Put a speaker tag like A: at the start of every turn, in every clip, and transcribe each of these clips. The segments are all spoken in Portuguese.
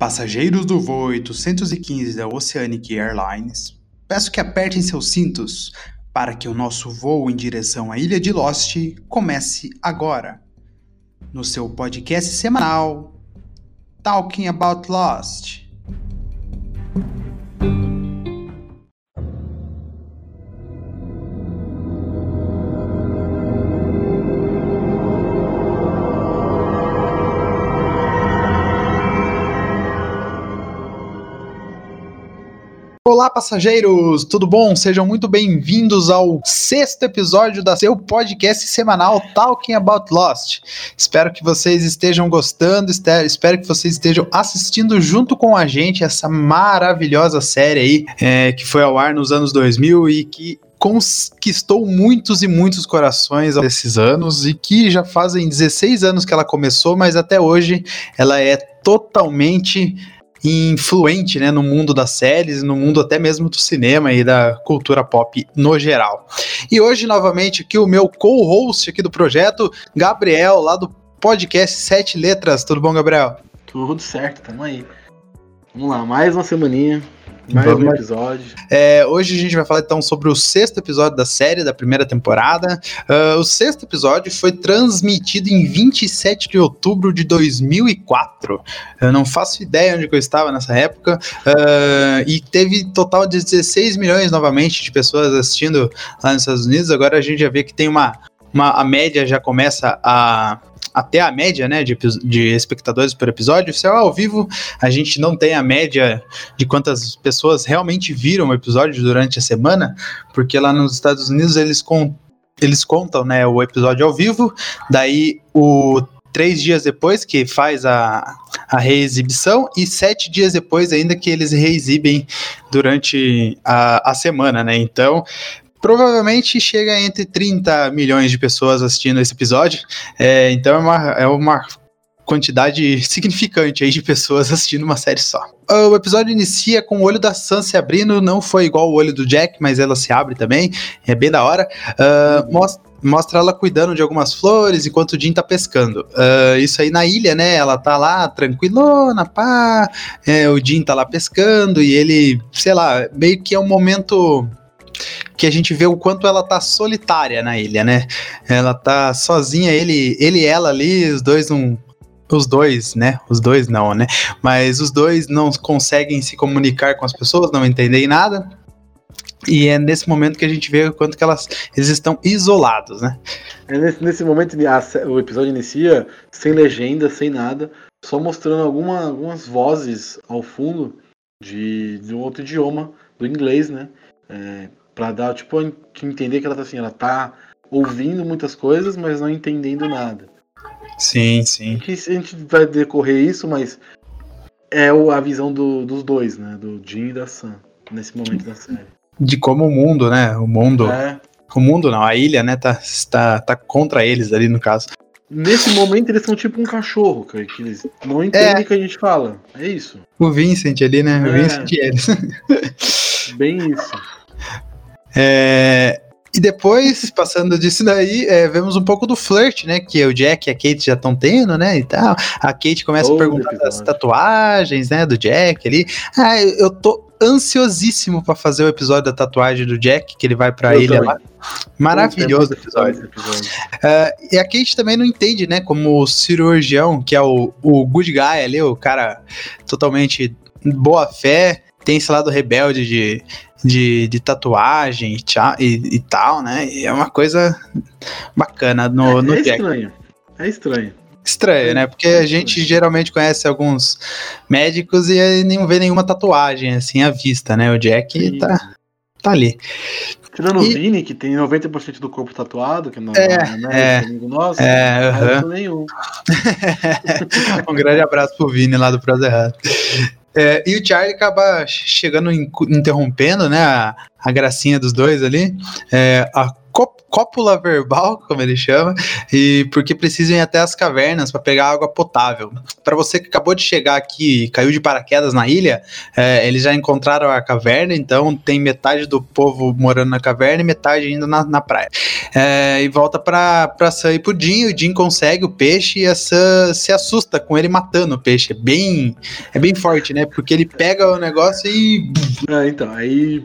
A: Passageiros do voo 815 da Oceanic Airlines, peço que apertem seus cintos para que o nosso voo em direção à ilha de Lost comece agora. No seu podcast semanal, Talking About Lost. Olá, passageiros! Tudo bom? Sejam muito bem-vindos ao sexto episódio da seu podcast semanal Talking About Lost. Espero que vocês estejam gostando, espero que vocês estejam assistindo junto com a gente essa maravilhosa série aí é, que foi ao ar nos anos 2000 e que conquistou muitos e muitos corações desses anos e que já fazem 16 anos que ela começou, mas até hoje ela é totalmente influente né, no mundo das séries, no mundo até mesmo do cinema e da cultura pop no geral. E hoje, novamente, aqui o meu co-host aqui do projeto, Gabriel, lá do podcast Sete Letras. Tudo bom, Gabriel?
B: Tudo certo, tamo aí. Vamos lá, mais uma semaninha mais Vamos. um episódio.
A: É, hoje a gente vai falar então sobre o sexto episódio da série, da primeira temporada. Uh, o sexto episódio foi transmitido em 27 de outubro de 2004. Eu não faço ideia onde eu estava nessa época. Uh, e teve total de 16 milhões novamente de pessoas assistindo lá nos Estados Unidos. Agora a gente já vê que tem uma. uma a média já começa a até a média né, de, de espectadores por episódio. Se é ao vivo, a gente não tem a média de quantas pessoas realmente viram o episódio durante a semana, porque lá nos Estados Unidos eles, com, eles contam né, o episódio ao vivo, daí o três dias depois que faz a, a reexibição e sete dias depois ainda que eles reexibem durante a, a semana, né? Então, provavelmente chega entre 30 milhões de pessoas assistindo esse episódio. É, então é uma, é uma quantidade significante aí de pessoas assistindo uma série só. O episódio inicia com o olho da Sam se abrindo, não foi igual o olho do Jack, mas ela se abre também, é bem da hora. Uh, mostra mostra ela cuidando de algumas flores enquanto o Jim tá pescando. Uh, isso aí na ilha, né? Ela tá lá tranquilona, pá. É, o Jim tá lá pescando e ele, sei lá, meio que é um momento que a gente vê o quanto ela tá solitária na ilha, né? Ela tá sozinha, ele, ele e ela ali, os dois não os dois, né? Os dois não, né? Mas os dois não conseguem se comunicar com as pessoas, não entendem nada. E é nesse momento que a gente vê o quanto que elas eles estão isolados, né?
B: É nesse, nesse momento a, o episódio inicia sem legenda, sem nada, só mostrando alguma, algumas vozes ao fundo de, de um outro idioma, do inglês, né? É, para dar, tipo, entender que ela tá assim, ela tá ouvindo muitas coisas, mas não entendendo nada.
A: Sim, sim.
B: Que a gente vai decorrer isso, mas é a visão do, dos dois, né? Do Jim e da Sam, nesse momento da série.
A: De como o mundo, né? O mundo. É. O mundo não, a ilha, né, tá, tá, tá contra eles ali no caso.
B: Nesse momento eles são tipo um cachorro, cara, que eles não entendem é. o que a gente fala. É isso.
A: O Vincent ali, né? É. O Vincent e eles.
B: Bem isso.
A: É, e depois, passando disso daí, é, vemos um pouco do flirt, né? Que o Jack e a Kate já estão tendo, né? E tal. A Kate começa a perguntar das tatuagens, né? Do Jack ali. Ah, eu tô ansiosíssimo para fazer o episódio da tatuagem do Jack, que ele vai pra eu ilha lá. Maravilhoso episódio. episódio. Uh, e a Kate também não entende, né? Como o cirurgião, que é o, o good guy ali, o cara totalmente boa fé, tem esse lado rebelde de de, de tatuagem e, e, e, tal, né? E é uma coisa bacana no,
B: é,
A: no
B: é Jack. estranho. É estranho.
A: Estranho, né? Porque a gente geralmente conhece alguns médicos e não vê nenhuma tatuagem assim à vista, né? O Jack tá, tá ali.
B: Tirando e... o Vini, que tem 90% do corpo tatuado, que não é,
A: é, é amigo nosso, é, não uh -huh. nenhum. um grande abraço pro Vini lá do Prazo Errado. É, e o Charlie acaba chegando, interrompendo, né, a, a gracinha dos dois ali. É, a cópula verbal, como ele chama, e porque precisam ir até as cavernas para pegar água potável. Para você que acabou de chegar aqui e caiu de paraquedas na ilha, é, eles já encontraram a caverna, então tem metade do povo morando na caverna e metade ainda na, na praia. É, e volta para Sam e pro Jim, o Jim consegue o peixe e a Sam se assusta com ele matando o peixe. É bem, é bem forte, né? Porque ele pega o negócio e.
B: É, então, aí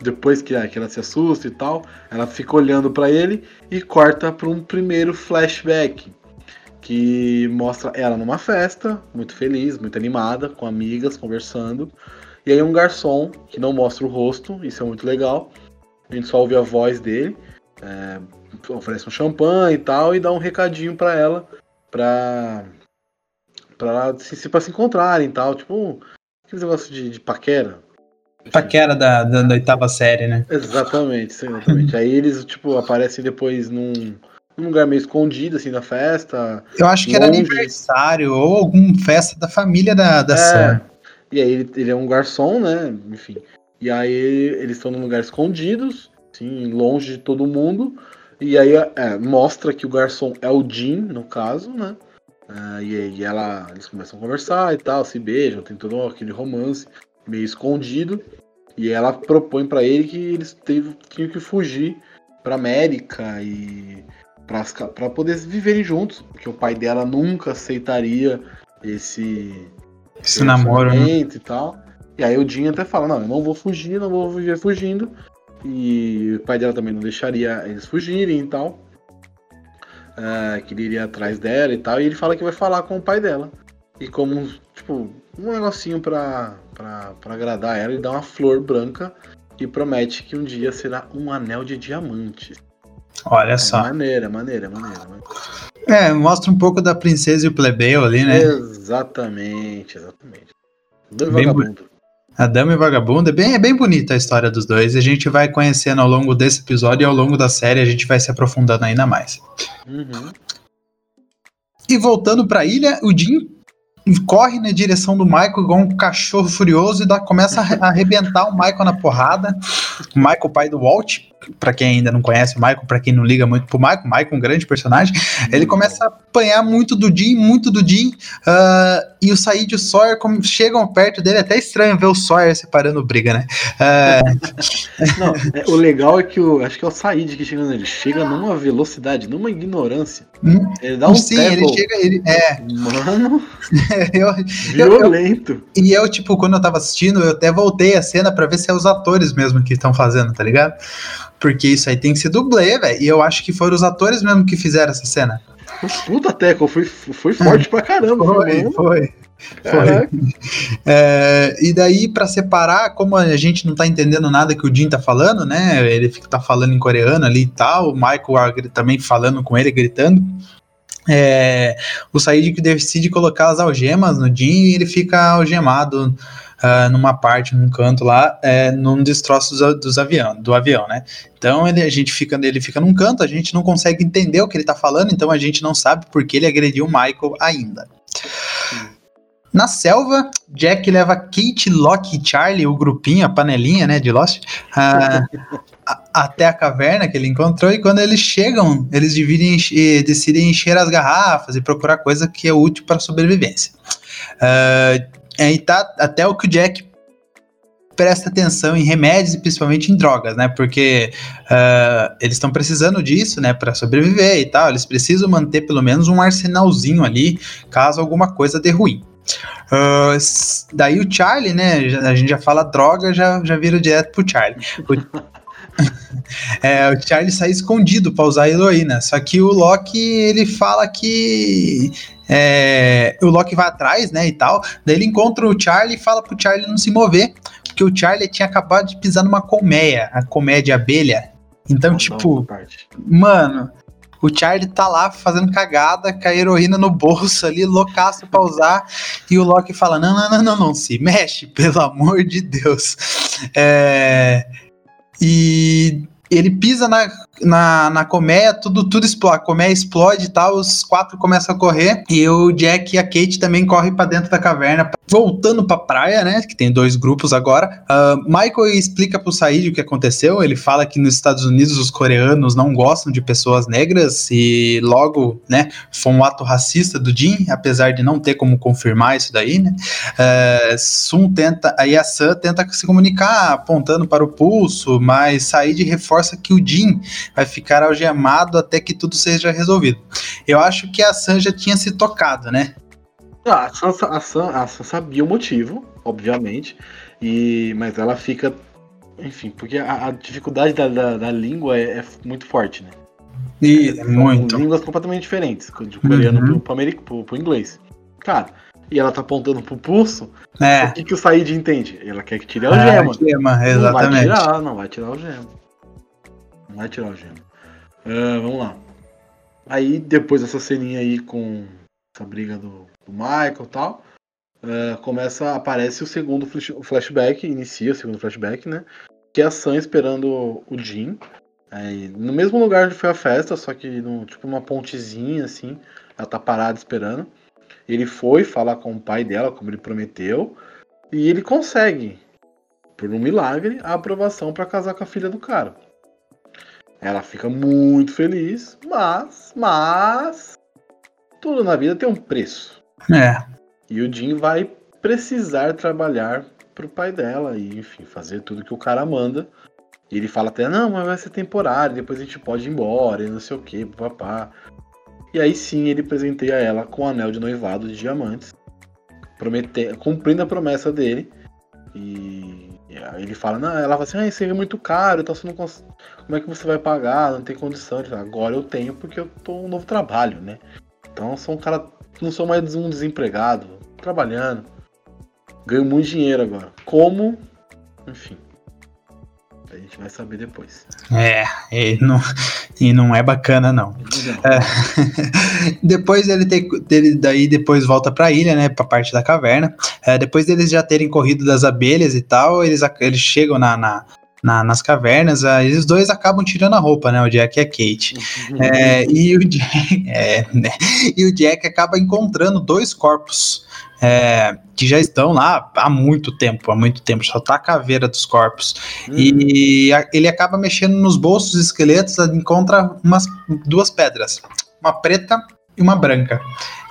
B: depois que, que ela se assusta e tal, ela fica olhando para ele e corta para um primeiro flashback que mostra ela numa festa, muito feliz, muito animada, com amigas, conversando. E aí um garçom que não mostra o rosto, isso é muito legal. A gente só ouve a voz dele, é, oferece um champanhe e tal e dá um recadinho para ela, pra para se, se, pra se encontrarem e tal, tipo, aquele negócio de, de paquera,
A: Paquera da, da, da, oitava série, né?
B: Exatamente, exatamente. Aí eles, tipo, aparecem depois num, num lugar meio escondido, assim, da festa.
A: Eu acho que longe. era aniversário ou alguma festa da família da, da é, Sam.
B: E aí ele, ele é um garçom, né? Enfim. E aí eles estão num lugar escondidos, assim, longe de todo mundo. E aí é, mostra que o garçom é o Jim, no caso, né? Uh, e aí ela, eles começam a conversar e tal, se beijam, tem todo aquele romance meio escondido. E ela propõe para ele que eles teve, tinham que fugir para América e para poder viverem juntos, porque o pai dela nunca aceitaria esse,
A: esse namoro né?
B: e tal. E aí o Jim até fala: Não, eu não vou fugir, não vou viver fugindo. E o pai dela também não deixaria eles fugirem e tal. É, que ele iria atrás dela e tal. E ele fala que vai falar com o pai dela. E como, tipo, um negocinho pra, pra, pra agradar ela, ele dá uma flor branca e promete que um dia será um anel de diamantes.
A: Olha
B: é
A: só.
B: Maneira, maneira, maneira, maneira.
A: É, mostra um pouco da princesa e o plebeu ali, né?
B: Exatamente, exatamente. Vagabundo.
A: A Dama e o Vagabundo é bem, é bem bonita a história dos dois. A gente vai conhecendo ao longo desse episódio e ao longo da série a gente vai se aprofundando ainda mais. Uhum. E voltando para a ilha, o Jim corre na direção do Michael igual um cachorro furioso e dá, começa a arrebentar o Michael na porrada. O Michael, pai do Walt, para quem ainda não conhece o Michael, para quem não liga muito pro Michael, Michael um grande personagem, ele começa a apanhar muito do Jim, muito do Jim, uh, e o Said e o Sawyer como, chegam perto dele, é até estranho ver o Sawyer separando briga, né?
B: Uh... não, é, o legal é que o, acho que é o Said que chega nele, chega numa velocidade, numa ignorância.
A: Ele dá um Sim, tackle. ele chega, ele, é.
B: Mano, eu, violento.
A: Eu, eu, e eu, tipo, quando eu tava assistindo, eu até voltei a cena para ver se é os atores mesmo que estão fazendo, tá ligado? Porque isso aí tem que ser dublê, velho. E eu acho que foram os atores mesmo que fizeram essa cena.
B: Puta teco, foi, foi forte pra caramba.
A: Foi, foi. foi. foi. É, e daí, para separar, como a gente não tá entendendo nada que o Jin tá falando, né? Ele fica, tá falando em coreano ali e tal, o Michael também falando com ele, gritando. É, o Said que decide colocar as algemas no Jin e ele fica algemado uh, numa parte, num canto lá, é, num destroço dos, dos avião, do avião, né? Então ele, a gente fica, ele fica num canto, a gente não consegue entender o que ele tá falando, então a gente não sabe porque ele agrediu o Michael ainda. Na selva, Jack leva Kate, Locke e Charlie, o grupinho, a panelinha, né, de Lost, uh, até a caverna que ele encontrou. E quando eles chegam, eles dividem, decidem encher as garrafas e procurar coisa que é útil para a sobrevivência. Uh, é, e tá até o que o Jack presta atenção em remédios e principalmente em drogas, né? Porque uh, eles estão precisando disso, né, para sobreviver e tal. Eles precisam manter pelo menos um arsenalzinho ali, caso alguma coisa dê ruim. Uh, daí o Charlie, né? A gente já fala droga, já, já vira direto pro Charlie. O, é, o Charlie sai escondido para usar a heroína. Só que o Loki ele fala que é, o Loki vai atrás, né, e tal. Daí ele encontra o Charlie e fala pro Charlie não se mover, porque o Charlie tinha acabado de pisar numa colmeia, a colmeia de abelha. Então, não, tipo, não, mano, o Charlie tá lá fazendo cagada com a heroína no bolso ali, loucaço pra usar, e o Loki fala: não, não, não, não, não, se mexe, pelo amor de Deus. É, e ele pisa na na, na colmeia, tudo, tudo explode, a colmeia explode e tal, os quatro começam a correr, e o Jack e a Kate também correm para dentro da caverna, voltando pra praia, né, que tem dois grupos agora. Uh, Michael explica pro Said o que aconteceu, ele fala que nos Estados Unidos os coreanos não gostam de pessoas negras, e logo, né, foi um ato racista do Jin, apesar de não ter como confirmar isso daí, né. Uh, Sun tenta, aí a Sam tenta se comunicar apontando para o pulso, mas Said reforça que o Jin vai ficar algemado até que tudo seja resolvido. Eu acho que a Sam já tinha se tocado, né?
B: Ah, a, Sam, a, Sam, a Sam sabia o motivo, obviamente, e mas ela fica. Enfim, porque a, a dificuldade da, da, da língua é, é, muito forte, né?
A: E, é, muito.
B: línguas completamente diferentes, de coreano uhum. pro, pro, pro, pro inglês. Cara, e ela tá apontando pro pulso, é. o que, que o Said entende? Ela quer que tire a algema.
A: É, gema, exatamente.
B: Não vai tirar, não vai tirar a algema. Vai tirar a algema. Uh, vamos lá. Aí, depois dessa ceninha aí com essa briga do, do Michael e tal, uh, começa, aparece o segundo flashback, inicia o segundo flashback, né? Que é a Sam esperando o Jim. Aí, no mesmo lugar onde foi a festa, só que no, tipo uma pontezinha assim, ela tá parada esperando. Ele foi falar com o pai dela, como ele prometeu, e ele consegue, por um milagre, a aprovação para casar com a filha do cara. Ela fica muito feliz, mas, mas, tudo na vida tem um preço.
A: É.
B: E o Jim vai precisar trabalhar pro pai dela e, enfim, fazer tudo que o cara manda. E ele fala até, não, mas vai ser temporário, depois a gente pode ir embora e não sei o que, papá. E aí sim ele presenteia ela com um anel de noivado de diamantes, cumprindo a promessa dele. E ele fala, não, ela fala assim, ah, isso é muito caro, então você não cons... como é que você vai pagar? Não tem condição. Ele fala, agora eu tenho porque eu tô um novo trabalho, né? Então eu sou um cara, não sou mais um desempregado, trabalhando. Ganho muito dinheiro agora. Como? Enfim. A gente vai saber depois.
A: É, e não, e não é bacana, não. É, depois ele, tem, ele daí depois volta pra ilha, né? Pra parte da caverna. É, depois deles já terem corrido das abelhas e tal, eles, eles chegam na, na na, nas cavernas, os dois acabam tirando a roupa, né? O Jack e a Kate. É, e, o Jack, é, né, e o Jack acaba encontrando dois corpos é, que já estão lá há muito tempo, há muito tempo, só tá a caveira dos corpos. Uhum. E a, ele acaba mexendo nos bolsos dos esqueletos, encontra umas duas pedras, uma preta e uma branca.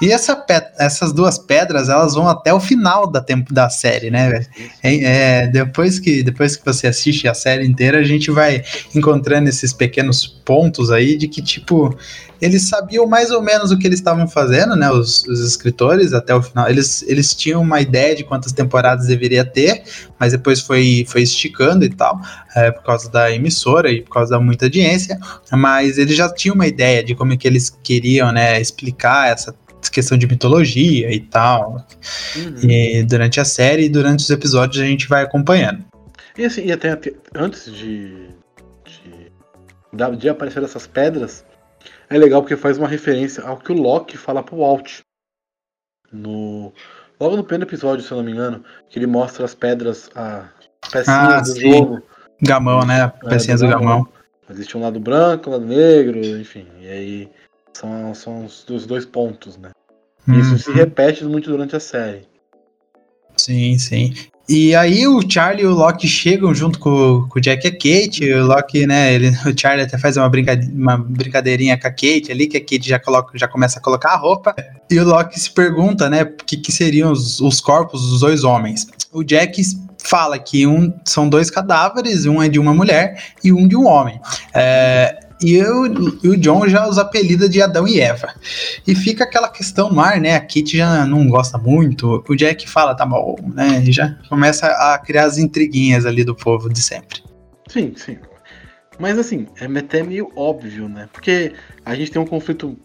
A: E essa essas duas pedras, elas vão até o final da tempo da série, né? É, é, depois, que, depois que você assiste a série inteira, a gente vai encontrando esses pequenos pontos aí de que, tipo, eles sabiam mais ou menos o que eles estavam fazendo, né? Os, os, escritores até o final. Eles, eles tinham uma ideia de quantas temporadas deveria ter, mas depois foi, foi esticando e tal, é, por causa da emissora e por causa da muita audiência. Mas eles já tinham uma ideia de como é que eles queriam, né, explicar essa questão de mitologia e tal. Uhum. E durante a série e durante os episódios a gente vai acompanhando.
B: E assim, e até, até antes de, de, de aparecer essas pedras, é legal porque faz uma referência ao que o Loki fala pro Walt. No, logo no primeiro episódio, se eu não me engano, que ele mostra as pedras, a pecinhas ah, do sim. jogo.
A: Gamão, né? É, pecinhas do, do gamão. gamão.
B: Existe um lado branco, um lado negro, enfim. E aí são, são os, os dois pontos, né? Isso uhum. se repete muito durante a série.
A: Sim, sim. E aí o Charlie e o Loki chegam junto com, com o Jack e a Kate. O Loki, né? Ele, o Charlie até faz uma, brinca, uma brincadeirinha com a Kate ali, que a Kate já, coloca, já começa a colocar a roupa. E o Loki se pergunta, né? O que, que seriam os, os corpos dos dois homens. O Jack fala que um são dois cadáveres, um é de uma mulher e um de um homem. É, e, eu, e o John já os apelida de Adão e Eva. E fica aquela questão no ar, né? A Kit já não gosta muito. O Jack fala, tá bom, né? E já começa a criar as intriguinhas ali do povo de sempre.
B: Sim, sim. Mas assim, é até meio óbvio, né? Porque a gente tem um conflito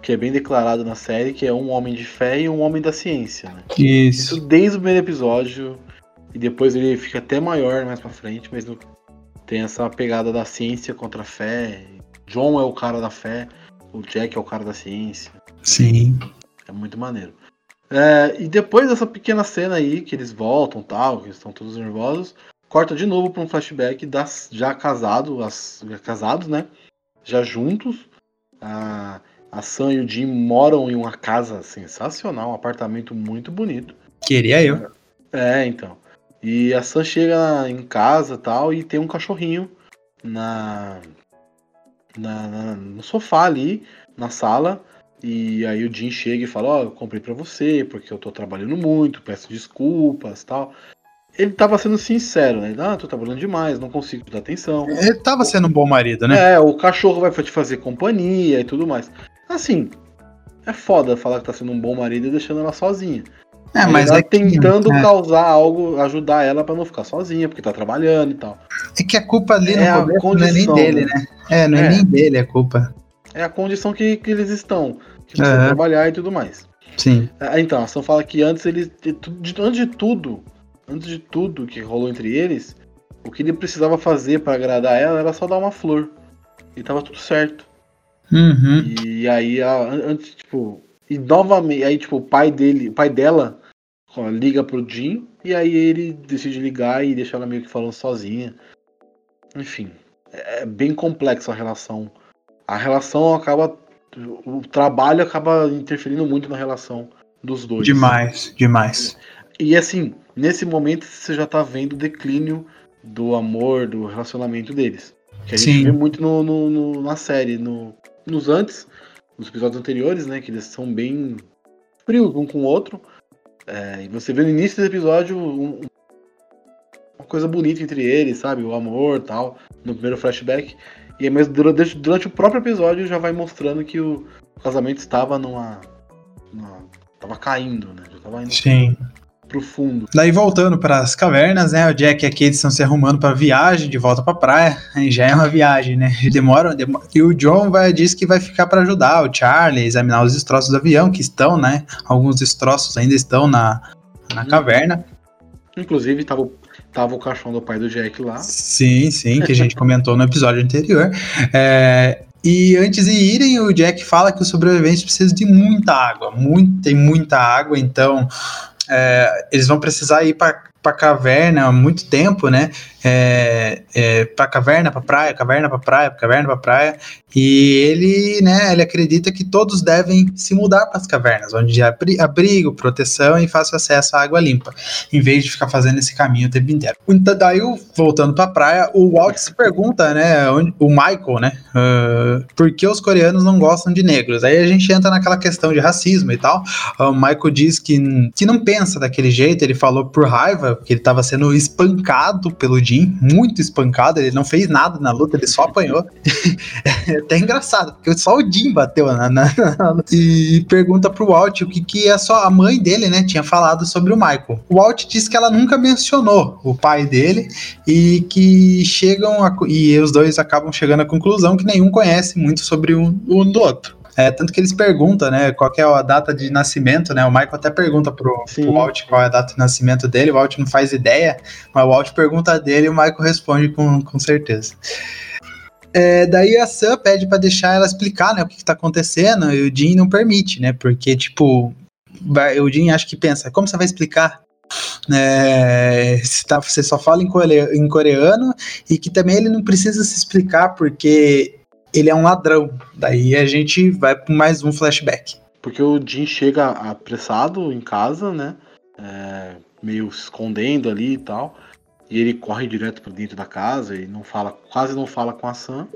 B: que é bem declarado na série, que é um homem de fé e um homem da ciência, né?
A: Isso.
B: Isso desde o primeiro episódio. E depois ele fica até maior mais pra frente, mas no tem essa pegada da ciência contra a fé. John é o cara da fé, o Jack é o cara da ciência.
A: Sim.
B: É muito maneiro. É, e depois dessa pequena cena aí, que eles voltam tal, que estão todos nervosos, corta de novo para um flashback das já casado, as, já casados, né? já juntos. A, a Sam e o Jim moram em uma casa sensacional, um apartamento muito bonito.
A: Queria eu.
B: É, então. E a Sam chega em casa tal e tem um cachorrinho na, na, na no sofá ali, na sala. E aí o Jim chega e fala, ó, oh, eu comprei pra você, porque eu tô trabalhando muito, peço desculpas tal. Ele tava sendo sincero, né? Ah, tô trabalhando demais, não consigo dar atenção.
A: Ele tava sendo um bom marido, né?
B: É, o cachorro vai te fazer companhia e tudo mais. Assim, é foda falar que tá sendo um bom marido e deixando ela sozinha.
A: É, mas
B: tá
A: é
B: tentando
A: é.
B: causar algo, ajudar ela para não ficar sozinha, porque tá trabalhando e tal.
A: É que a culpa ali
B: é
A: no começo não é nem dele, né? É, não é,
B: é,
A: nem dele a culpa.
B: É a condição que, que eles estão, que precisam trabalhar e tudo mais.
A: Sim.
B: É, então, a ação fala que antes eles, antes de tudo, antes de tudo que rolou entre eles, o que ele precisava fazer para agradar ela era só dar uma flor. E tava tudo certo.
A: Uhum.
B: E aí, a, antes, tipo, e novamente, aí, tipo, o pai dele, o pai dela ó, liga pro Jim, e aí ele decide ligar e deixar ela meio que falando sozinha. Enfim, é bem complexa a relação. A relação acaba. O trabalho acaba interferindo muito na relação dos dois.
A: Demais, demais.
B: E assim, nesse momento você já tá vendo o declínio do amor, do relacionamento deles. Que a gente
A: Sim.
B: vê muito no, no- no- na série, no, nos antes, nos episódios anteriores, né? Que eles são bem frios um com o outro. É, e você vê no início do episódio um- uma coisa bonita entre eles, sabe? O amor e tal, no primeiro flashback. E aí, mas durante, durante o próprio episódio já vai mostrando que o casamento estava numa. numa tava caindo, né? Já tava indo
A: Sim.
B: Pro fundo.
A: Daí voltando para as cavernas, né? O Jack e a Kate estão se arrumando para viagem de volta para praia. Aí já é uma viagem, né? Demora, demora. E o John vai diz que vai ficar para ajudar o Charlie a examinar os destroços do avião que estão, né? Alguns destroços ainda estão na, na
B: Uhum.
A: caverna.
B: Inclusive, tava, o- tava o caixão do pai do Jack lá.
A: Sim, sim, que a gente comentou no episódio anterior. É, e antes de irem, o Jack fala que os sobreviventes precisam de muita água, muito, tem muita água, então é, eles vão precisar ir para para caverna há muito tempo, né? É, é, para caverna, para praia, caverna para praia, caverna para praia. E ele, né? Ele acredita que todos devem se mudar para as cavernas, onde há abri- abrigo, proteção e fácil acesso à água limpa, em vez de ficar fazendo esse caminho o tempo inteiro. Então, daí, voltando para a praia, o Walt se pergunta, né? onde- o Michael, né? ah, por que os coreanos não gostam de negros? Aí a gente entra naquela questão de racismo e tal. O Michael diz que, que não pensa daquele jeito, ele falou por raiva, porque ele estava sendo espancado pelo Jim, muito espancado, ele não fez nada na luta, ele só apanhou. É até engraçado, porque só o Jim bateu na, na- na luta. E pergunta pro Walt o que, que a, sua, a mãe dele, né, tinha falado sobre o Michael. O Walt diz que ela nunca mencionou o pai dele e que chegam a, e os dois acabam chegando à conclusão que nenhum conhece muito sobre um, um do outro. É, tanto que eles perguntam, né, qual é a data de nascimento, né? O Michael até pergunta pro,
B: Sim.
A: pro Walt qual é a data de nascimento dele, o Walt não faz ideia, mas o Walt pergunta dele e o Michael responde com, com certeza. É, daí a Sam pede pra deixar ela explicar, né, o que, que tá acontecendo, e o Jim não permite, né, porque, tipo, o Jim acha que pensa, como você vai explicar? É, você, tá- você só fala em coreano e que também ele não precisa se explicar porque ele é um ladrão. Daí a gente vai para mais um flashback.
B: Porque o Jim chega apressado em casa, né? É, meio escondendo ali e tal. E ele corre direto pra dentro da casa e não fala, quase não fala com a Sam.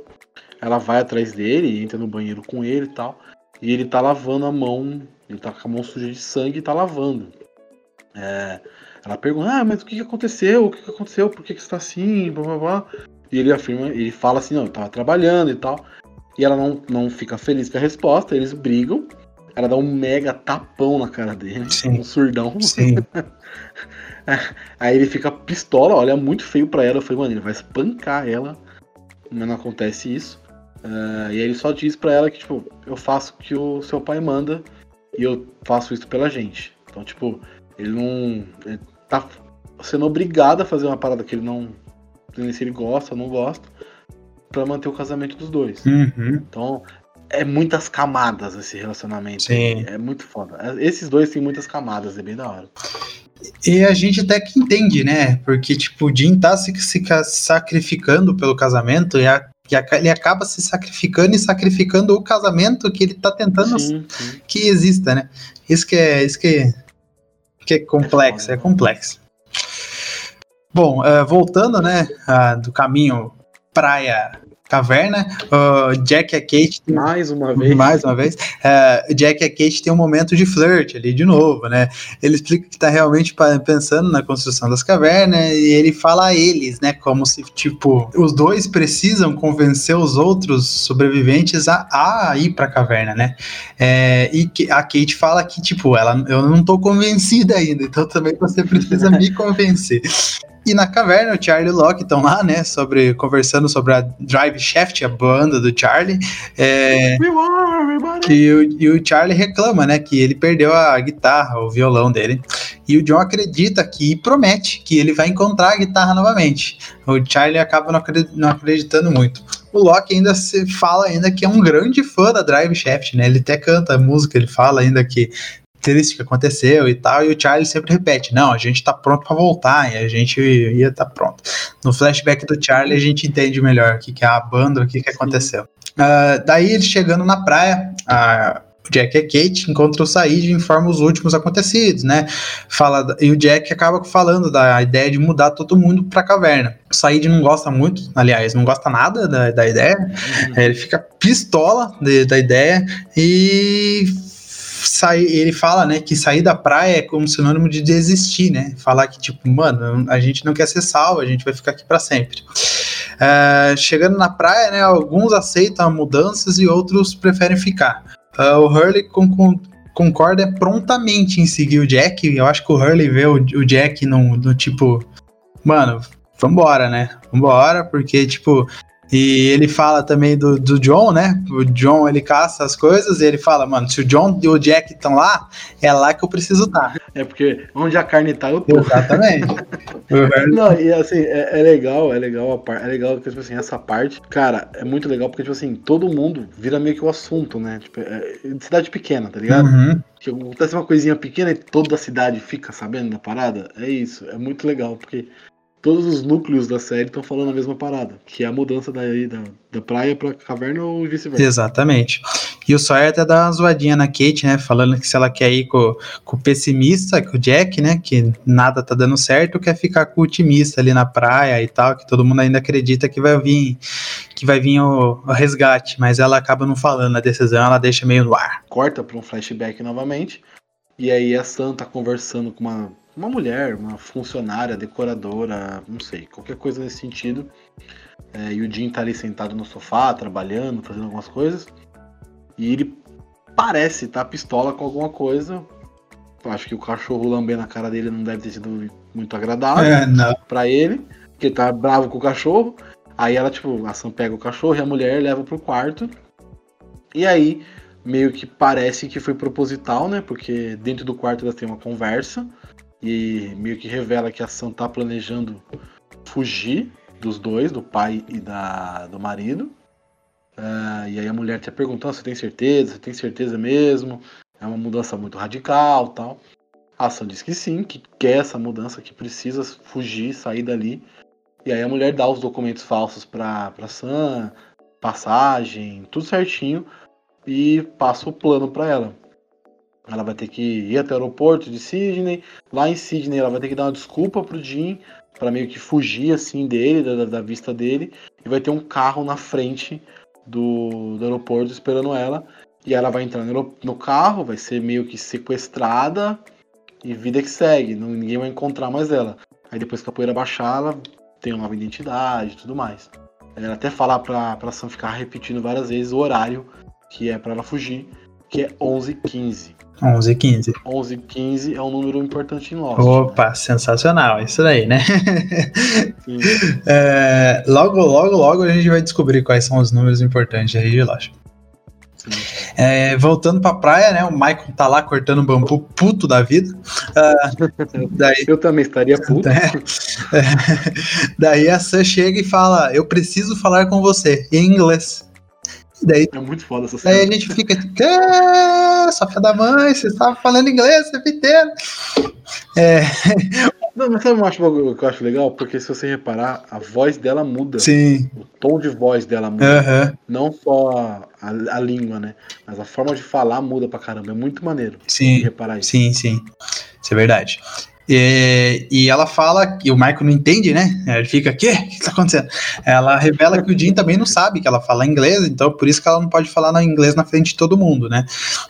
B: Ela vai atrás dele, entra no banheiro com ele e tal. E ele tá lavando a mão, ele tá com a mão suja de sangue e tá lavando. É, ela pergunta, ah, mas o que, aconteceu? O que, que aconteceu? Por que, que você tá assim? Blá, blá, blá. E ele afirma, ele fala assim, não, eu tava trabalhando e tal. E ela não, não fica feliz com a resposta, eles brigam. Ela dá um mega tapão na cara dele,
A: Sim.
B: um surdão.
A: Sim.
B: Aí ele fica pistola, olha muito feio pra ela. Eu falei, mano, ele vai espancar ela. Mas não acontece isso. Ah, e aí ele só diz pra ela que, tipo, eu faço o que o seu pai manda e eu faço isso pela gente. Então, tipo, ele não. Ele tá sendo obrigado a fazer uma parada que ele não. Se ele gosta ou não gosta. Pra manter o casamento dos dois.
A: Uhum.
B: Então, é muitas camadas esse relacionamento.
A: Sim.
B: É muito foda. Esses dois têm muitas camadas, é bem da hora.
A: E a gente até que entende, né? Porque, tipo, o Jim tá se, se ca- sacrificando pelo casamento e a que ele acaba se sacrificando e sacrificando o casamento que ele tá tentando sim, sim. que exista, né? Isso que é, isso que, que é complexo, é, é complexo. Bom, uh, voltando, né, uh, do caminho praia caverna. Uh, Jack e a Kate.
B: Tem, mais uma vez.
A: Mais uma vez. Uh, Jack e a Kate tem um momento de flirt ali de novo, né? Ele explica que tá realmente pensando na construção das cavernas e ele fala a eles, né? Como se, tipo, os dois precisam convencer os outros sobreviventes a, a ir pra caverna, né? É, e a Kate fala que, tipo, ela, eu não tô convencida ainda, então também você precisa me convencer. E na caverna, o Charlie e o Locke estão lá, né? Sobre, conversando sobre a Drive Shaft, a banda do Charlie. É, e, o, e o Charlie reclama, né? Que ele perdeu a guitarra, o violão dele. E o John acredita que e promete que ele vai encontrar a guitarra novamente. O Charlie acaba não acreditando muito. O Locke ainda se fala ainda que é um grande fã da Drive Shaft, né? Ele até canta a música, ele fala ainda que triste que aconteceu e tal, e o Charlie sempre repete, não, a gente tá pronto para voltar, e a gente ia estar tá pronto. No flashback do Charlie a gente entende melhor o que, que é a banda, o que, que aconteceu. Uh, daí ele chegando na praia, a o Jack e Kate encontram o Said e informam os últimos acontecidos, né? Fala, e o Jack acaba falando da ideia de mudar todo mundo pra caverna. O Said não gosta muito, aliás, não gosta nada da, da ideia. Uhum. Ele fica pistola de, da ideia e sair, ele fala, né, que sair da praia é como sinônimo de desistir, né? Falar que, tipo, mano, a gente não quer ser salvo, a gente vai ficar aqui para sempre. Uh, chegando na praia, né, alguns aceitam mudanças e outros preferem ficar. Uh, o Hurley com, com, concorda prontamente em seguir o Jack. Eu acho que o Hurley vê o, o Jack no, no tipo, mano, vambora, né? Vambora, porque, tipo, e ele fala também do, do John, né? O John ele caça as coisas e ele fala, mano, se o John e o Jack estão lá, é lá que eu preciso estar.
B: É porque onde a carne tá, eu tô.
A: Exatamente.
B: Não, e assim, é, é, legal, é legal a parte. É legal que, tipo assim, essa parte, cara, é muito legal porque, tipo assim, todo mundo vira meio que o assunto, né? Tipo, é, de cidade pequena, tá ligado? Uhum. Que acontece uma coisinha pequena e toda a cidade fica sabendo da parada. É isso, é muito legal, porque todos os núcleos da série estão falando a mesma parada, que é a mudança daí da, da praia pra caverna ou vice-versa.
A: Exatamente. E o Sawyer até dá uma zoadinha na Kate, né? Falando que se ela quer ir com, com o pessimista, com o Jack, né? Que nada tá dando certo, quer ficar com o otimista ali na praia e tal, que todo mundo ainda acredita que vai vir que vai vir o, o resgate, mas ela acaba não falando a decisão, ela deixa meio no ar.
B: Corta para um flashback novamente. E aí a Sam tá conversando com uma uma mulher, uma funcionária, decoradora, não sei, qualquer coisa nesse sentido. É, e o Jim tá ali sentado no sofá, trabalhando, fazendo algumas coisas. E ele parece estar tá pistola com alguma coisa. Acho que o cachorro lambendo a cara dele não deve ter sido muito agradável é, para ele, porque ele tá bravo com o cachorro. Aí ela, tipo, a Sam pega o cachorro e a mulher leva pro quarto. E aí, meio que parece que foi proposital, né? Porque dentro do quarto elas têm uma conversa e meio que revela que a Sam tá planejando fugir dos dois, do pai e da, do marido. Uh, e aí a mulher tá perguntando: você tem certeza? Você tem certeza mesmo? É uma mudança muito radical tal. A Sam diz que sim, que quer essa mudança, que precisa fugir, sair dali. E aí a mulher dá os documentos falsos pra, pra Sam, passagem, tudo certinho, e passa o plano para ela. Ela vai ter que ir até o aeroporto de Sydney. Lá em Sydney, ela vai ter que dar uma desculpa pro Jim para meio que fugir assim dele, da, da, vista dele. E vai ter um carro na frente do, do aeroporto esperando ela. E ela vai entrar no, no carro, vai ser meio que sequestrada e vida que segue. Não, ninguém vai encontrar mais ela. Aí depois que a poeira baixar, ela tem uma nova identidade e tudo mais. Ela até fala pra, pra Sam ficar repetindo várias vezes o horário que é para ela fugir, que é 11h15.
A: 11 e 15.
B: 11 e 15 é um número importante em Lost.
A: Opa, né? sensacional, isso daí, né? é, logo, logo, logo a gente vai descobrir quais são os números importantes aí de Lost. É, voltando pra praia, né? O Michael tá lá cortando bambu puto da vida. Uh,
B: daí, Eu também estaria puto. É,
A: daí a Sam chega e fala: Eu preciso falar com você em inglês.
B: Daí, é muito foda essa cena.
A: Daí a gente fica tipo, sua filha da mãe, você estava falando inglês o tempo inteiro. É,
B: Não, mas sabe o que eu acho legal? Porque se você reparar, a voz dela muda.
A: Sim.
B: O tom de voz dela muda.
A: Uhum.
B: Não só a, a, a, língua, né? Mas a forma de falar muda pra caramba. É muito maneiro.
A: Sim.
B: reparar isso.
A: Sim, sim. Isso é verdade. E, e, ela fala, e o Michael não entende, né? Ele fica, o que tá acontecendo? Ela revela que o Jim também não sabe que ela fala inglês, então por isso que ela não pode falar inglês na frente de todo mundo, né?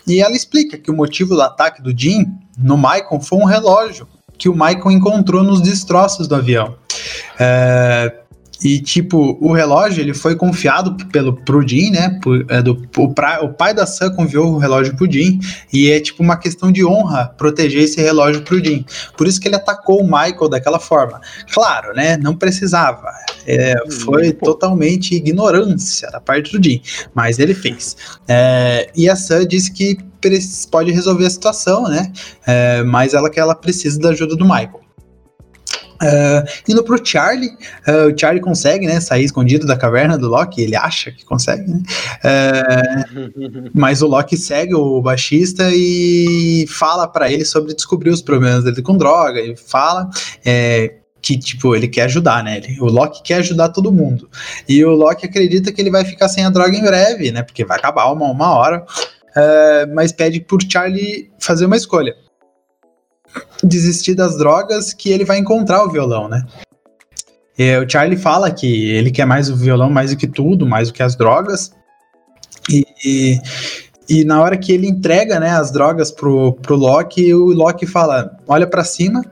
A: E ela explica que o motivo do ataque do Jim no Michael foi um relógio que o Michael encontrou nos destroços do avião. É, e, tipo, o relógio ele foi confiado pelo, pro Jim, né? Por, é, do, o, pra, o, pai da Sam confiou o relógio pro Jim. E é, tipo, uma questão de honra proteger esse relógio pro Jim. Por isso que ele atacou o Michael daquela forma. Claro, né? Não precisava. É, hum, foi totalmente ignorância da parte do Jim. Mas ele fez. É, e a Sam disse que pode resolver a situação, né? É, mas ela que ela precisa da ajuda do Michael. Uh, indo pro Charlie, uh, o Charlie consegue, né, sair escondido da caverna do Loki, ele acha que consegue, né? Uh, mas o Loki segue o baixista e fala para ele sobre descobrir os problemas dele com droga, e fala é, que, tipo, ele quer ajudar, né? Ele, o Loki quer ajudar todo mundo. E o Loki acredita que ele vai ficar sem a droga em breve, né? Porque vai acabar uma, uma hora. mas pede por Charlie fazer uma escolha desistir das drogas que ele vai encontrar o violão, né? E o Charlie fala que ele quer mais o violão mais do que tudo, mais do que as drogas. E, e, e na hora que ele entrega né, as drogas pro, pro Loki, o Loki fala: olha para cima,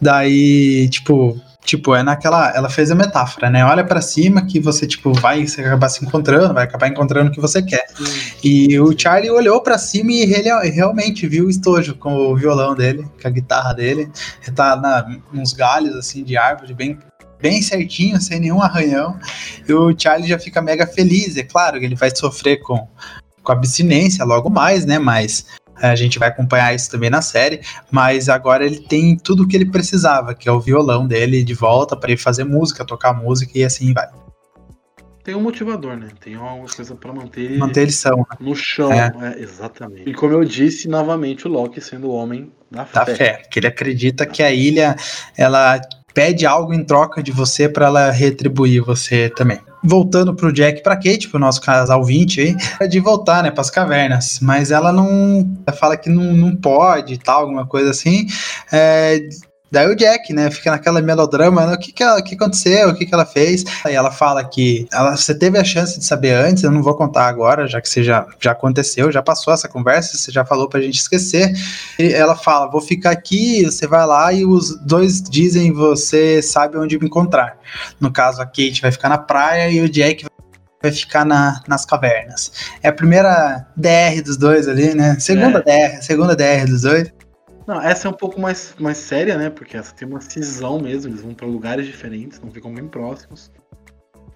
A: daí, tipo, Tipo, é naquela. Ela fez a metáfora, né? Olha para cima que você, tipo, vai você acabar se encontrando, vai acabar encontrando o que você quer. Sim. E o Charlie olhou para cima e ele realmente viu o estojo com o violão dele, com a guitarra dele. Ele tá na, uns galhos, assim, de árvore, bem bem certinho, sem nenhum arranhão. E o Charlie já fica mega feliz. É claro que ele vai sofrer com, com abstinência logo mais, né? Mas a gente vai acompanhar isso também na série, mas agora ele tem tudo o que ele precisava, que é o violão dele de volta para ele fazer música, tocar música e assim vai.
B: Tem um motivador, né? Tem alguma coisa para manter
A: manter ele são, né?
B: no chão, é. É, exatamente. E como eu disse novamente, o Loki sendo o homem da, da fé. fé,
A: que ele acredita que a ilha ela pede algo em troca de você para ela retribuir você também voltando pro Jack e pra Kate, pro nosso casal 20 aí, é de voltar, né, pras cavernas. Mas ela não. Ela fala que não, não pode e tal, alguma coisa assim. É, Daí o Jack, né, fica naquela melodrama, né, o que que, ela, que aconteceu, o que que ela fez. Aí ela fala que ela, você teve a chance de saber antes, eu não vou contar agora, já que você já, já aconteceu, já passou essa conversa, você já falou pra gente esquecer. E ela fala, vou ficar aqui, você vai lá e os dois dizem, você sabe onde me encontrar. No caso, a Kate vai ficar na praia e o Jack vai ficar na, nas cavernas. É a primeira DR dos dois ali, né? Segunda é. DR, segunda DR dos dois.
B: Não, essa é um pouco mais, mais séria, né? Porque essa tem uma cisão mesmo, eles vão para lugares diferentes, não ficam bem próximos.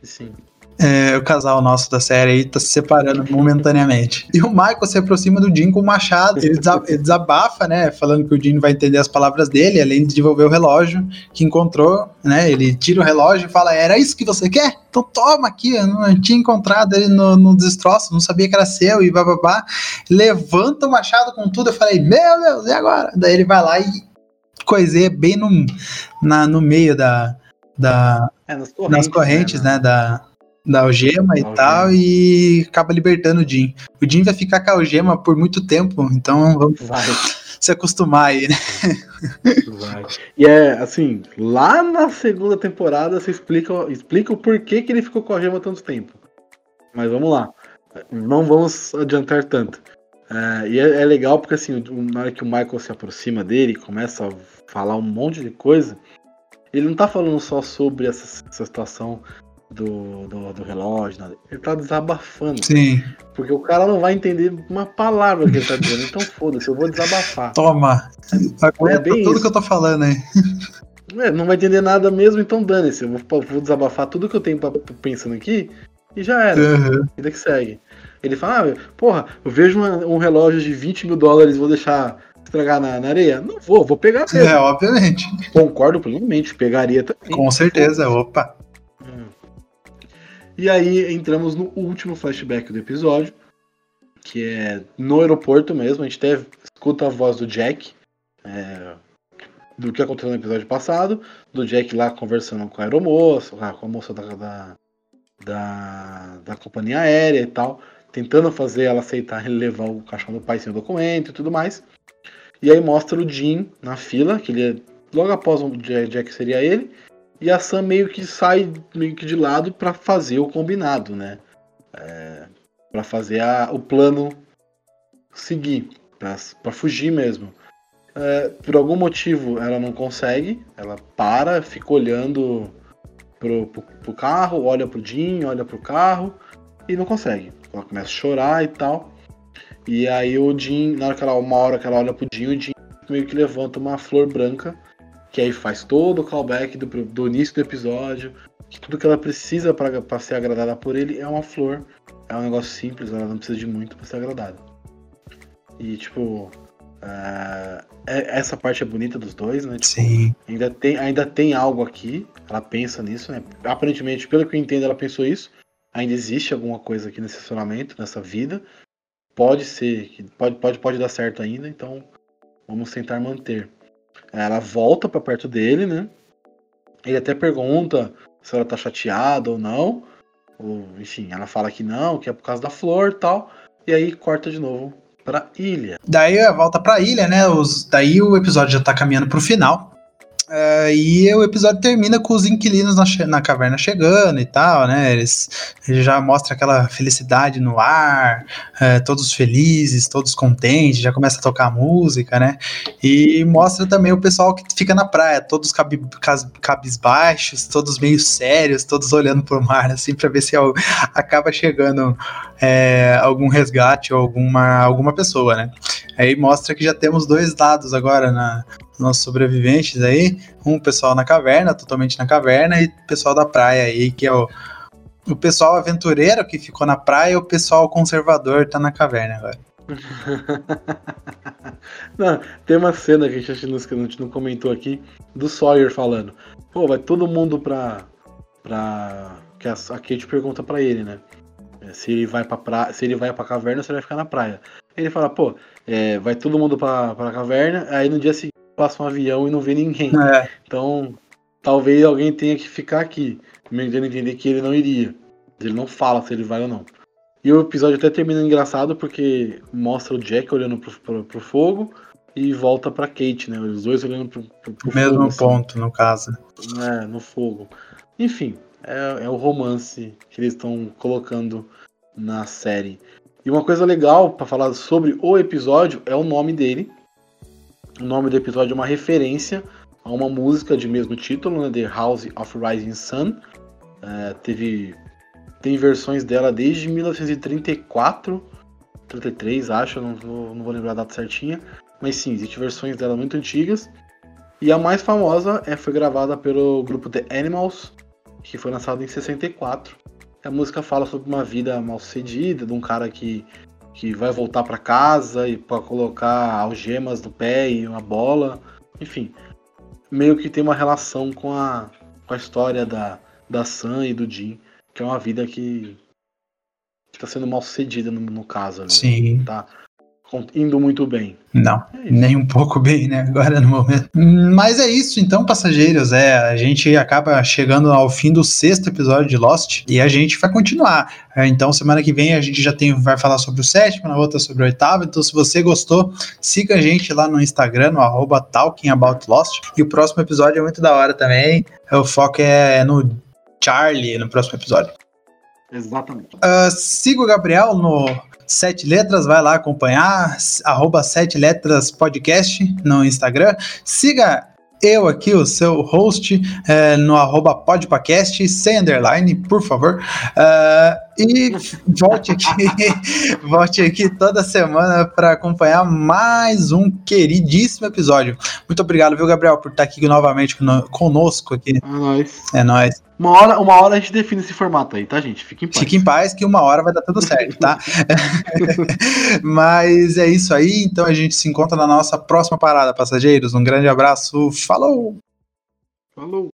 B: E sim.
A: É, o casal nosso da série aí tá se separando momentaneamente. E o Michael se aproxima do Jim com o machado. Ele, desabafa, né? Falando que o Jim vai entender as palavras dele, além de devolver o relógio que encontrou, né? Ele tira o relógio e fala: Era isso que você quer? Então toma aqui. Eu não tinha encontrado ele no, no destroço, não sabia que era seu e bababá. Levanta o machado com tudo. Eu falei: Meu Deus, e agora? Daí ele vai lá e coiseia bem no, na, no meio da. da é, nas correntes, nas correntes né? né da, da algema e algema. tal, e acaba libertando o Jim. O Jim vai ficar com a algema por muito tempo, então vamos vai. se acostumar aí, né?
B: Vai. E é assim, lá na segunda temporada você explica, explica o porquê que ele ficou com a algema tanto tempo. Mas vamos lá. Não vamos adiantar tanto. É, e é, é, legal porque assim, na hora que o Michael se aproxima dele começa a falar um monte de coisa, ele não tá falando só sobre essa, essa situação do, do, do, relógio, nada. ele tá desabafando.
A: Sim.
B: Porque o cara não vai entender uma palavra que ele tá dizendo, então foda-se, eu vou desabafar.
A: Toma! Aguenta é tudo isso. que eu tô falando aí.
B: É, não vai entender nada mesmo, então dane-se. Eu vou, vou, desabafar tudo que eu tenho pra, pensando aqui e já era. Uhum. Vida que segue. Ele fala, ah, porra, eu vejo uma, um relógio de 20 mil dólares, vou deixar estragar na, na, areia? Não vou, vou pegar
A: mesmo. É, obviamente.
B: Concordo plenamente, pegaria também.
A: Com certeza, opa.
B: E aí entramos no último flashback do episódio, que é no aeroporto mesmo. A gente até escuta a voz do Jack, é, do que aconteceu no episódio passado, do Jack lá conversando com a aeromoça, com a moça da, da, da, da companhia aérea e tal, tentando fazer ela aceitar levar o caixão do pai sem o documento e tudo mais. E aí mostra o Jim na fila, que ele é, logo após o Jack seria ele, e a Sam meio que sai meio que de lado para fazer o combinado, né? É, para fazer a, o plano seguir, para fugir mesmo. É, por algum motivo ela não consegue, ela para, fica olhando pro, pro, pro carro, olha pro Jim, olha pro carro e não consegue. Ela começa a chorar e tal. E aí o Jim, na hora que ela, uma hora que ela olha pro Jim, o Jim meio que levanta uma flor branca, que aí faz todo o callback do, do início do episódio, que tudo que ela precisa para ser agradada por ele é uma flor. É um negócio simples, ela não precisa de muito para ser agradada. E tipo, Uh, essa parte é bonita dos dois, né? Tipo,
A: Sim.
B: Ainda tem, ainda tem algo aqui. Ela pensa nisso, né? Aparentemente, pelo que eu entendo, ela pensou isso. Ainda existe alguma coisa aqui nesse relacionamento, nessa vida. Pode ser, pode, pode, pode dar certo ainda, então vamos tentar manter. Ela volta para perto dele, né? Ele até pergunta se ela tá chateada ou não. Ou, enfim, ela fala que não, que é por causa da flor tal. E aí corta de novo pra ilha.
A: Daí volta pra ilha, né? Os, daí o episódio já tá caminhando pro final. Uh, e o episódio termina com os inquilinos na, na caverna chegando e tal, né? Eles, ele já mostra aquela felicidade no ar, uh, todos felizes, todos contentes, já começa a tocar música, né? E mostra também o pessoal que fica na praia, todos cabi, cabisbaixos, todos meio sérios, todos olhando pro mar, assim, pra ver se acaba chegando é, algum resgate ou alguma, alguma pessoa, né? Aí mostra que já temos dois lados agora na, nossos sobreviventes aí, um pessoal na caverna, totalmente na caverna, e pessoal da praia aí, que é o, o pessoal aventureiro que ficou na praia e o pessoal conservador tá na caverna agora.
B: não, tem uma cena que a gente, não, não comentou aqui do Sawyer falando. Pô, vai todo mundo pra. pra. Que a, a Kate pergunta pra ele, né? É, se ele vai pra, pra se ele vai pra caverna, você vai ficar na praia. Ele fala, pô, é, vai todo mundo pra, pra caverna, aí no dia seguinte passa um avião e não vê ninguém. É. Então, talvez alguém tenha que ficar aqui. Me dando entender que ele não iria. Ele não fala se ele vai ou não. E o episódio até termina engraçado porque mostra o Jack olhando pro, pro, pro fogo e volta pra Kate, né? Os dois olhando pro, pro,
A: pro Mesmo fogo, assim. ponto, assim. no caso.
B: É, no fogo. Enfim, é, é o romance que eles estão colocando na série. E uma coisa legal para falar sobre o episódio é o nome dele, o nome do episódio é uma referência a uma música de mesmo título, né, The House of Rising Sun. É, teve tem versões dela desde 1934, 33 acho, não vou, não vou lembrar a data certinha, mas sim, existem versões dela muito antigas. E a mais famosa é, foi gravada pelo grupo The Animals, que foi lançado em 64. A música fala sobre uma vida mal sucedida, de um cara que que vai voltar para casa e para colocar algemas no pé e uma bola, enfim, meio que tem uma relação com a, com a história da, da Sam e do Jim, que é uma vida que está sendo mal sucedida no, no caso.
A: Né? Sim.
B: Tá indo muito bem.
A: Não, é nem um pouco bem, né? Agora no momento. Mas é isso, então, passageiros. É, a gente acaba chegando ao fim do sexto episódio de Lost e a gente vai continuar. É, então, semana que vem a gente já tem, vai falar sobre o sétimo, na outra sobre o oitavo. Então, se você gostou, siga a gente lá no Instagram, no arroba talkingaboutlost. E o próximo episódio é muito da hora também. O foco é no Charlie no próximo episódio.
B: Exatamente. Uh,
A: siga o Gabriel no Sete Letras, vai lá acompanhar, arroba Sete Letras Podcast no Instagram. Siga eu aqui, o seu host, é, no arroba podpacast, sem underline, por favor. Uh, e volte aqui, volte aqui toda semana para acompanhar mais um queridíssimo episódio. Muito obrigado, viu, Gabriel, por estar aqui novamente conosco aqui.
B: É nóis.
A: É nóis.
B: Uma hora, uma hora a gente define esse formato aí, tá, gente? Fique em paz.
A: Fique em paz que uma hora vai dar tudo certo, tá? Mas é isso aí. Então a gente se encontra na nossa próxima parada, passageiros. Um grande abraço. Falou!
B: Falou!